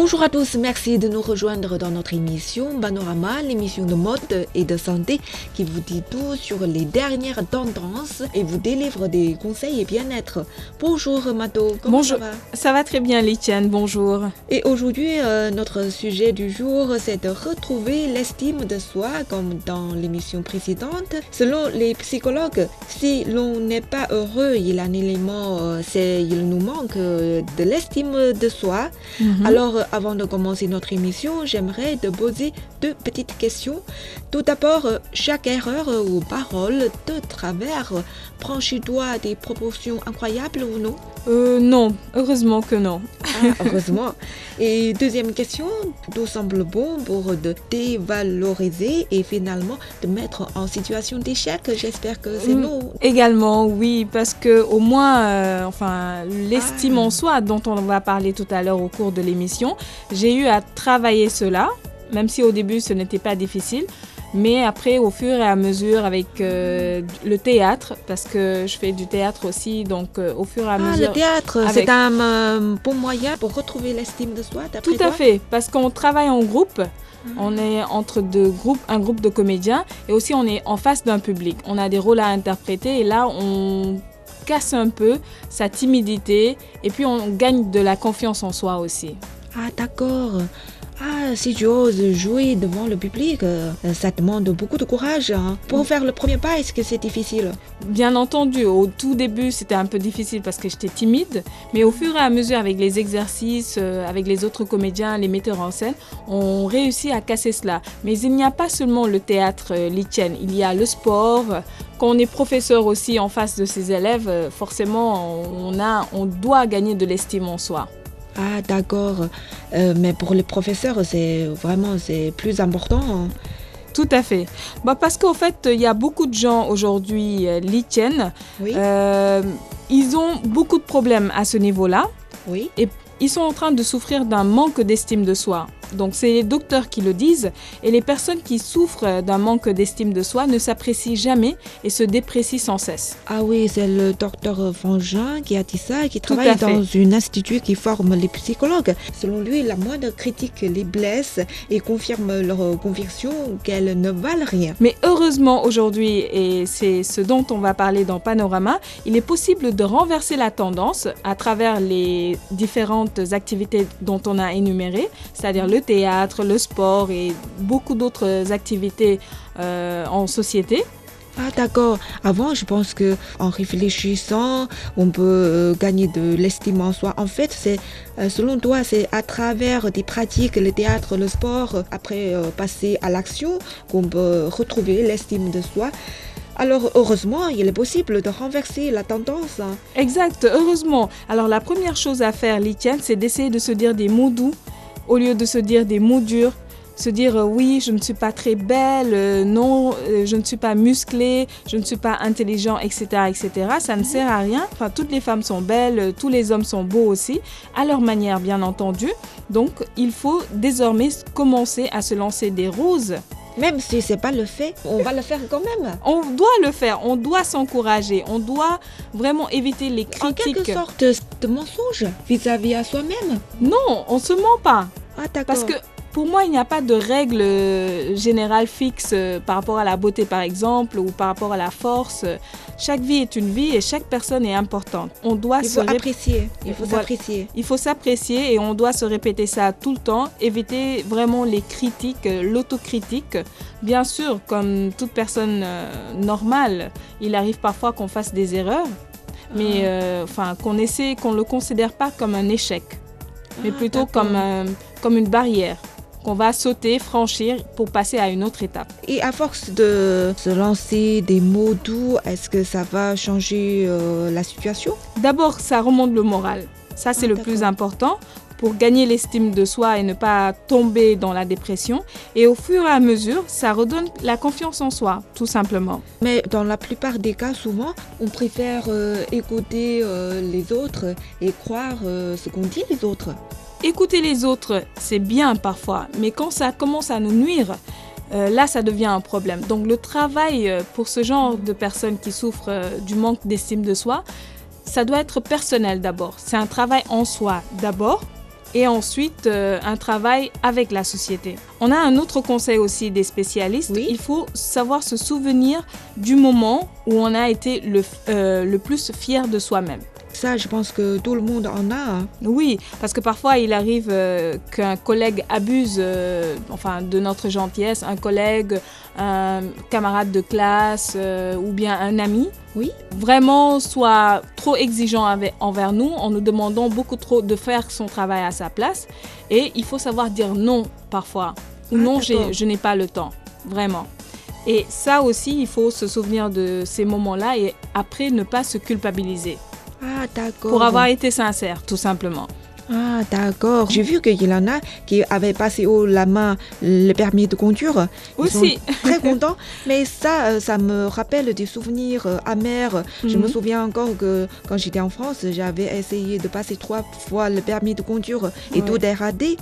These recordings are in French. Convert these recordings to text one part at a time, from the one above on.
Bonjour à tous, merci de nous rejoindre dans notre émission Panorama, l'émission de mode et de santé qui vous dit tout sur les dernières tendances et vous délivre des conseils et bien-être. Bonjour Mato, comment bonjour. ça va? Ça va très bien Litiane, bonjour. Et aujourd'hui, euh, notre sujet du jour, c'est de retrouver l'estime de soi comme dans l'émission précédente. Selon les psychologues, si l'on n'est pas heureux, il y a un élément, euh, c'est il nous manque euh, de l'estime de soi. Mhm. Alors, avant de commencer notre émission, j'aimerais te poser deux petites questions. Tout d'abord, euh, chaque erreur ou parole de travers prend chez toi des proportions incroyables ou non? Euh, non, heureusement que non. Ah, Heureusement. Et deuxième question, tout semble bon pour te dévaloriser et finalement te mettre en situation d'échec. J'espère que c'est Mm. non. Également, oui, parce que au moins, euh, enfin, l'estime Ah. en soi dont on va parler tout à l'heure au cours de l'émission, j'ai eu à travailler cela, même si au début ce n'était pas difficile. Mais après, au fur et à mesure, avec euh, le théâtre, parce que je fais du théâtre aussi, donc euh, au fur et à Ah, mesure. le théâtre, avec- c'est un euh, bon moyen pour retrouver l'estime de soi, d'après Tout à toi fait, parce qu'on travaille en groupe. Mhm. On est entre deux groupes, un groupe de comédiens et aussi on est en face d'un public. On a des rôles à interpréter et là on casse un peu sa timidité et puis on gagne de la confiance en soi aussi. Ah, d'accord. Ah, si tu oses jouer devant le public, euh, ça demande beaucoup de courage. hein. Pour faire le premier pas, est-ce que c'est difficile? Bien entendu, au tout début c'était un peu difficile parce que j'étais timide, mais au fur et à mesure avec les exercices, euh, avec les autres comédiens, les metteurs en scène, on réussit à casser cela. Mais il n'y a pas seulement le théâtre euh, Litienne, il y a le sport. Quand on est professeur aussi en face de ses élèves, forcément on doit gagner de l'estime en soi. Ah, d'accord. Euh, mais pour les professeurs, c'est vraiment c'est plus important. hein. Tout à fait. Bah parce qu'au fait, il y a beaucoup de gens aujourd'hui, euh, Litienne, Oui, euh, ils ont beaucoup de problèmes à ce niveau-là. oui. ils sont en train de souffrir d'un manque d'estime de soi. Donc c'est les docteurs qui le disent et les personnes qui souffrent d'un manque d'estime de soi ne s'apprécient jamais et se déprécient sans cesse. Ah oui, c'est le docteur Frangin qui a dit ça et qui travaille dans un institut qui forme les psychologues. Selon lui, la moindre critique les blesse et confirme leur conviction qu'elles ne valent rien. Mais heureusement aujourd'hui, et c'est ce dont on va parler dans Panorama, il est possible de renverser la tendance à travers les différentes activités dont on a énumérées, c'est-à-dire le théâtre, le sport et beaucoup d'autres activités euh, en société. Ah d'accord. Avant, je pense que en réfléchissant, on peut euh, gagner de l'estime en soi. En fait, c'est euh, selon toi, c'est à travers des pratiques, le théâtre, le sport, après euh, passer à l'action, qu'on peut retrouver l'estime de soi. Alors heureusement, il est possible de renverser la tendance. Exact, heureusement. Alors la première chose à faire, Litiane, c'est d'essayer de se dire des mots doux au lieu de se dire des mots durs. Se dire euh, oui, je ne suis pas très belle, euh, non, euh, je ne suis pas musclée, je ne suis pas intelligent, etc., etc. Ça ne sert à rien. Enfin, toutes les femmes sont belles, tous les hommes sont beaux aussi, à leur manière, bien entendu. Donc, il faut désormais commencer à se lancer des roses Même si c'est pas le fait, on va le faire quand même. on doit le faire, on doit s'encourager, on doit vraiment éviter les En quelque critiques. sorte de mensonge vis-à-vis à soi-même. Non, on se ment pas. Ah. Parce que pour moi, il n'y a pas de règle euh, générale fixe euh, par rapport à la beauté, par exemple, ou par rapport à la force. Chaque vie est une vie et chaque personne est importante. On doit il se faut rép- apprécier. Il faut Voilà. s'apprécier. il faut s'apprécier et on doit se répéter ça tout le temps, éviter vraiment les critiques, euh, l'autocritique. Bien sûr, comme toute personne normale, il arrive parfois qu'on fasse des erreurs, mais Ah. euh, enfin qu'on essaie, qu'on le considère pas comme un échec, mais Ah, plutôt comme, euh, comme une barrière qu'on va sauter, franchir pour passer à une autre étape. Et à force de se lancer des mots doux, est-ce que ça va changer euh, la situation? D'abord, ça remonte le moral. Ça, c'est Ah, le plus important pour gagner l'estime de soi et ne pas tomber dans la dépression. Et au fur et à mesure, ça redonne la confiance en soi, tout simplement. Mais dans la plupart des cas, souvent, on préfère euh, écouter euh, les autres et croire euh, ce qu'ont dit les autres. Écouter les autres, c'est bien parfois, mais quand ça commence à nous nuire, euh, là, ça devient un problème. Donc le travail euh, pour ce genre de personnes qui souffrent euh, du manque d'estime de soi, ça doit être personnel d'abord. C'est un travail en soi d'abord, et ensuite euh, un travail avec la société. On a un autre conseil aussi des spécialistes. Oui. Il faut savoir se souvenir du moment où on a été le, euh, le plus fier de soi-même. Ça, je pense que tout le monde en a. hein. Oui, parce que parfois il arrive euh, qu'un collègue abuse euh, enfin, de notre gentillesse, un collègue, un camarade de classe euh, ou bien un ami. Oui. Vraiment soit trop exigeant avec- envers nous en nous demandant beaucoup trop de faire son travail à sa place. Et il faut savoir dire non parfois. Ou Ah, non, je n'ai pas le temps. Vraiment. Et ça aussi, il faut se souvenir de ces moments-là et après ne pas se culpabiliser. Ah. Pour avoir été sincère, tout simplement. Ah, d'accord. J'ai vu qu'il y en a qui avaient passé haut la main le permis de conduire. Ils Aussi. sont très contents. Mais ça, euh, ça me rappelle des souvenirs euh, amers. Je me Mhm. souviens encore que quand j'étais en France, j'avais essayé de passer trois fois le permis de conduire et Ouais. tout dégradé.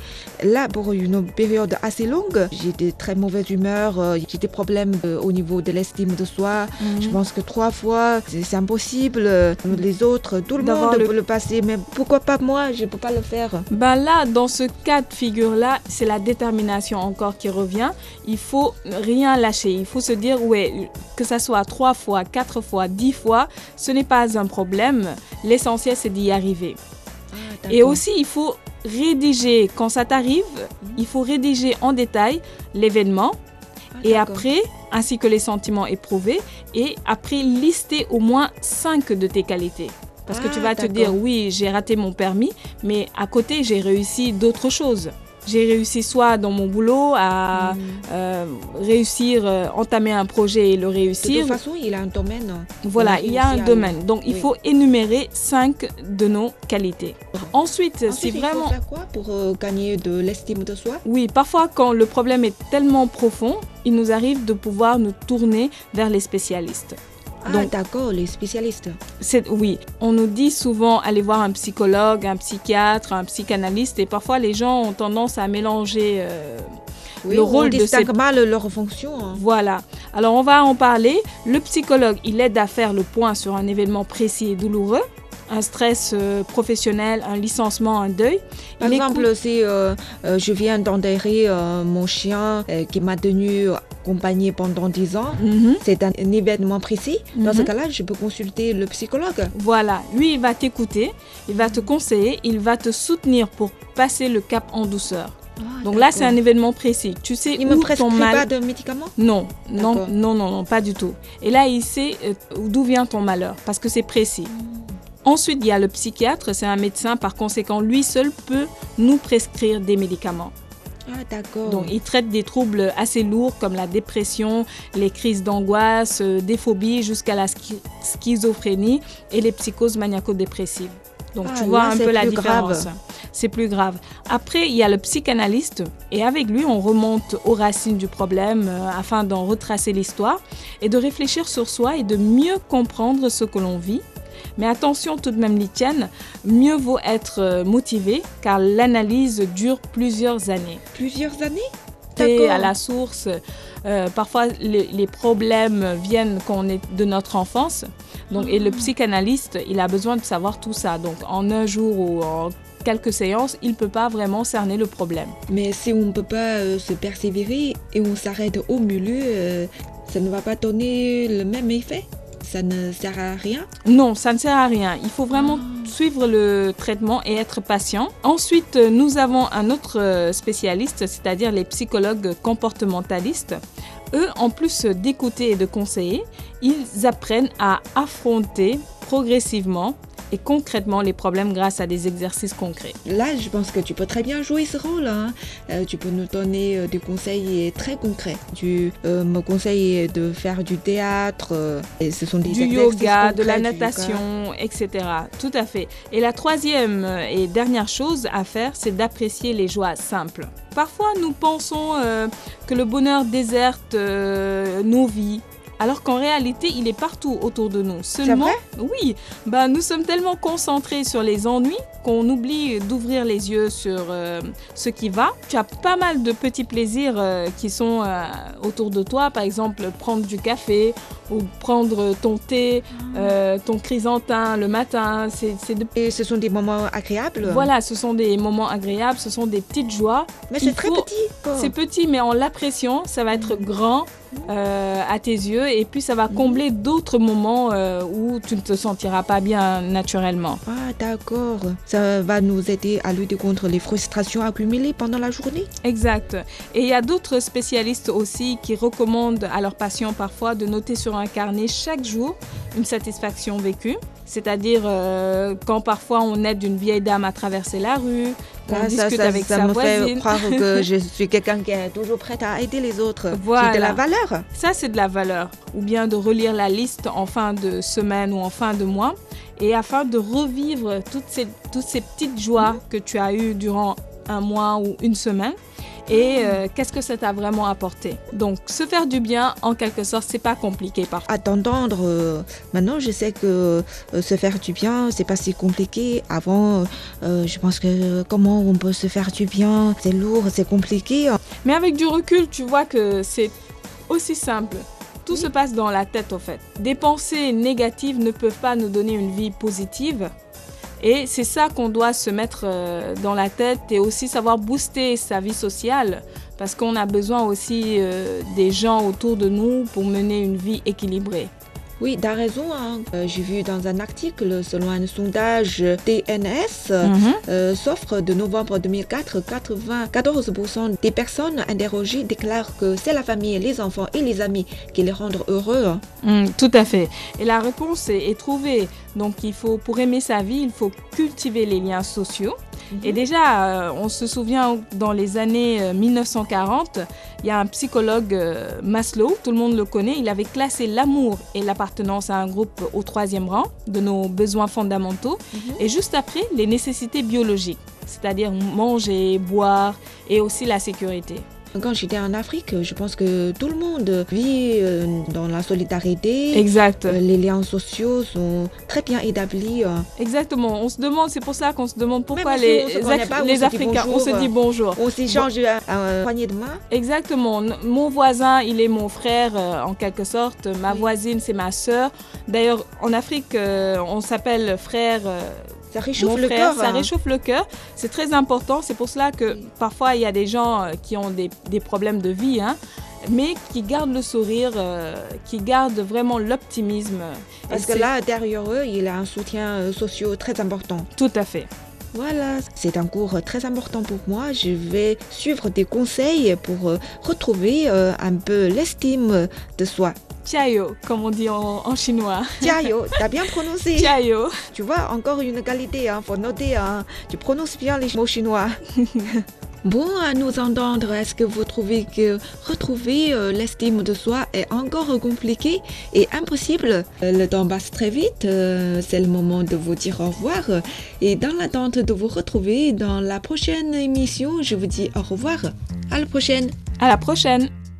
Là, pour une période assez longue, j'ai de très mauvaise humeur. euh, J'ai des problèmes euh, au niveau de l'estime de soi. Mhm. Je pense que trois fois, c'est impossible. Euh, Les autres, tout le monde le- peut le passer. Mais pourquoi pas moi? Je peux pas le faire. Ben là, dans ce cas de figure-là, c'est la détermination encore qui revient. Il faut rien lâcher. Il faut se dire, ouais, que ça soit trois fois, quatre fois, dix fois, ce n'est pas un problème. L'essentiel, c'est d'y arriver. Et aussi, il faut rédiger, quand ça t'arrive, il faut rédiger en détail l'événement Ah, et après, ainsi que les sentiments éprouvés, et après lister au moins cinq de tes qualités. Parce que tu Ah, vas te dire, oui, j'ai raté mon permis, mais à côté, j'ai réussi d'autres choses. J'ai réussi soit dans mon boulot à Hmm. euh, réussir, euh, entamer un projet et le De réussir. toute façon, il a un domaine. Voilà, il y a un domaine. Donc, il faut énumérer cinq de nos qualités. Ensuite, si il faut vraiment... faire quoi pour euh, gagner de l'estime de soi? Oui, parfois quand le problème est tellement profond, il nous arrive de pouvoir nous tourner vers les spécialistes. Ah, Donc- d'accord, les spécialistes. C'est oui, on nous dit souvent aller voir un psychologue, un psychiatre, un psychanalyste et parfois les gens ont tendance à mélanger euh, Oui, Le on rôle de ces- mal leur fonction. hein. voilà. Alors on va en parler. Le psychologue, il aide à faire le point sur un événement précis et douloureux, un stress euh, professionnel, un licenciement, un deuil. Par Il exemple, écoute- si euh, euh, je viens d'enterrer mon chien qui m'a tenu accompagné pendant 10 ans, Mhm. c'est un, un événement précis. Dans ce Mhm. cas-là, je peux consulter le psychologue. Voilà, lui il va t'écouter, il va te conseiller, il va te soutenir pour passer le cap en douceur. Ah, Donc là c'est un événement précis. Tu sais Il me où prescrit ton mal. pas de médicaments? Non, non, non, non, non, pas du tout. Et là il sait euh, d'où vient ton malheur parce que c'est précis. Ensuite il y a le psychiatre, c'est un médecin par conséquent lui seul peut nous prescrire des médicaments. Ah, d'accord. Donc, il traite des troubles assez lourds comme la dépression, les crises d'angoisse, euh, des phobies jusqu'à la schi- schizophrénie et les psychoses maniaco-dépressives. Donc, Ah, tu vois là, un c'est peu la plus différence. grave. C'est plus grave. Après, il y a le psychanalyste et avec lui, on remonte aux racines du problème euh, afin d'en retracer l'histoire et de réfléchir sur soi et de mieux comprendre ce que l'on vit. Mais attention tout de même, Litiane, mieux vaut être euh, motivé car l'analyse dure plusieurs années Plusieurs années? Et D'accord. à la source. Euh, parfois, les, les problèmes viennent quand on est de notre enfance. Donc, et le psychanalyste, il a besoin de savoir tout ça. Donc, en un jour ou en quelques séances, il ne peut pas vraiment cerner le problème. Mais si on ne peut pas euh, se persévérer et on s'arrête au milieu, euh, ça ne va pas donner le même effet? Ne sert à rien? Non, ça ne sert à rien. Il faut vraiment suivre le traitement et être patient. Ensuite, euh, nous avons un autre euh, spécialiste, c'est-à-dire les psychologues comportementalistes. Eux, en plus d'écouter et de conseiller, ils apprennent à affronter progressivement et concrètement les problèmes grâce à des exercices concrets. Là, je pense que tu peux très bien jouer ce rôle. hein. Euh, tu peux nous donner euh, des conseils très concrets. Tu euh, me conseilles de faire du théâtre. et ce sont des du yoga, de la natation, etc. Tout à fait. Et la troisième et dernière chose à faire, c'est d'apprécier les joies simples. Parfois, nous pensons euh, que le bonheur déserte nos vies alors qu'en réalité, il est partout autour de nous. Seulement, oui, bah, nous sommes tellement concentrés sur les ennuis qu'on oublie d'ouvrir les yeux sur euh, ce qui va. Tu as pas mal de petits plaisirs euh, qui sont euh, autour de toi, par exemple prendre du café ou prendre ton thé, ah. ton chrysanthème le matin. C'est de... Et ce sont des moments agréables? Voilà, ce sont des moments agréables, ce sont des petites joies. Mais c'est très petit. C'est petit, mais en l'appréciant, ça va être grand euh, à tes yeux et puis ça va combler d'autres moments euh, où tu ne te sentiras pas bien naturellement. Ah d'accord, ça va nous aider à lutter contre les frustrations accumulées pendant la journée. Exact. Et il y a d'autres spécialistes aussi qui recommandent à leurs patients parfois de noter sur un carnet chaque jour une satisfaction vécue. C'est-à-dire euh, quand parfois on aide une vieille dame à traverser la rue, qu'on discute avec ça sa me voisine. fait croire que je suis quelqu'un qui est toujours prête à aider les autres. Voilà. C'est de la valeur. Ça, c'est de la valeur. Ou bien de relire la liste en fin de semaine ou en fin de mois. Et afin de revivre toutes ces, toutes ces petites joies que tu as eues durant un mois ou une semaine et euh, qu'est-ce que ça t'a vraiment apporté? Donc, se faire du bien, en quelque sorte, c'est pas compliqué parfois. À t'entendre, euh, maintenant, je sais que euh, se faire du bien, c'est pas si compliqué. Avant, je pense que comment on peut se faire du bien, c'est lourd, c'est compliqué. Mais avec du recul, tu vois que c'est aussi simple. Tout se passe dans la tête, au fait. Des pensées négatives ne peuvent pas nous donner une vie positive. Et c'est ça qu'on doit se mettre euh, dans la tête et aussi savoir booster sa vie sociale parce qu'on a besoin aussi euh, des gens autour de nous pour mener une vie équilibrée. Oui, tu as raison. Hein. Euh, j'ai vu dans un article, selon un sondage TNS, mhm. euh, s'offre de novembre 2004, 94% des personnes interrogées déclarent que c'est la famille, les enfants et les amis qui les rendent heureux. Hein. Mm, tout à fait. Et la réponse est, trouvée. Donc, il faut, pour aimer sa vie, il faut cultiver les liens sociaux. Et déjà, euh, on se souvient dans les années 1940, il y a un psychologue euh, Maslow, tout le monde le connaît, il avait classé l'amour et l'appartenance à un groupe au troisième rang de nos besoins fondamentaux mhm. et juste après les nécessités biologiques, c'est-à-dire manger, boire et aussi la sécurité. Quand j'étais en Afrique, je pense que tout le monde vit euh, dans la solidarité. Exact. Euh, les liens sociaux sont très bien établis. Euh. Exactement. On se demande, c'est pour ça qu'on se demande pourquoi les, les Africains, on se dit bonjour. On s'échange un poignée de main. Exactement. Mon voisin, il est mon frère en quelque sorte. Ma voisine, c'est ma sœur. D'ailleurs, en Afrique, on s'appelle frère ça réchauffe le cœur. Ça hein. réchauffe le cœur. C'est très important. C'est pour cela que parfois il y a des gens euh, qui ont des, des problèmes de vie, hein, mais qui gardent le sourire, euh, qui gardent vraiment l'optimisme. Parce que là, derrière eux, il y a un soutien euh, social très important. Tout à fait. Voilà, c'est un cours très important pour moi. Je vais suivre des conseils pour retrouver un peu l'estime de soi. Tiayo, comme on dit en, chinois. Tiayo, t'as bien prononcé. Tiayo. Tu vois, encore une qualité, hein, faut noter, hein. tu prononces bien les mots chinois. Bon, à nous entendre, est-ce que vous trouvez que retrouver euh, l'estime de soi est encore compliqué et impossible? Euh, Le temps passe très vite, euh, c'est le moment de vous dire au revoir. Et dans l'attente de vous retrouver dans la prochaine émission, je vous dis au revoir. À la prochaine. À la prochaine.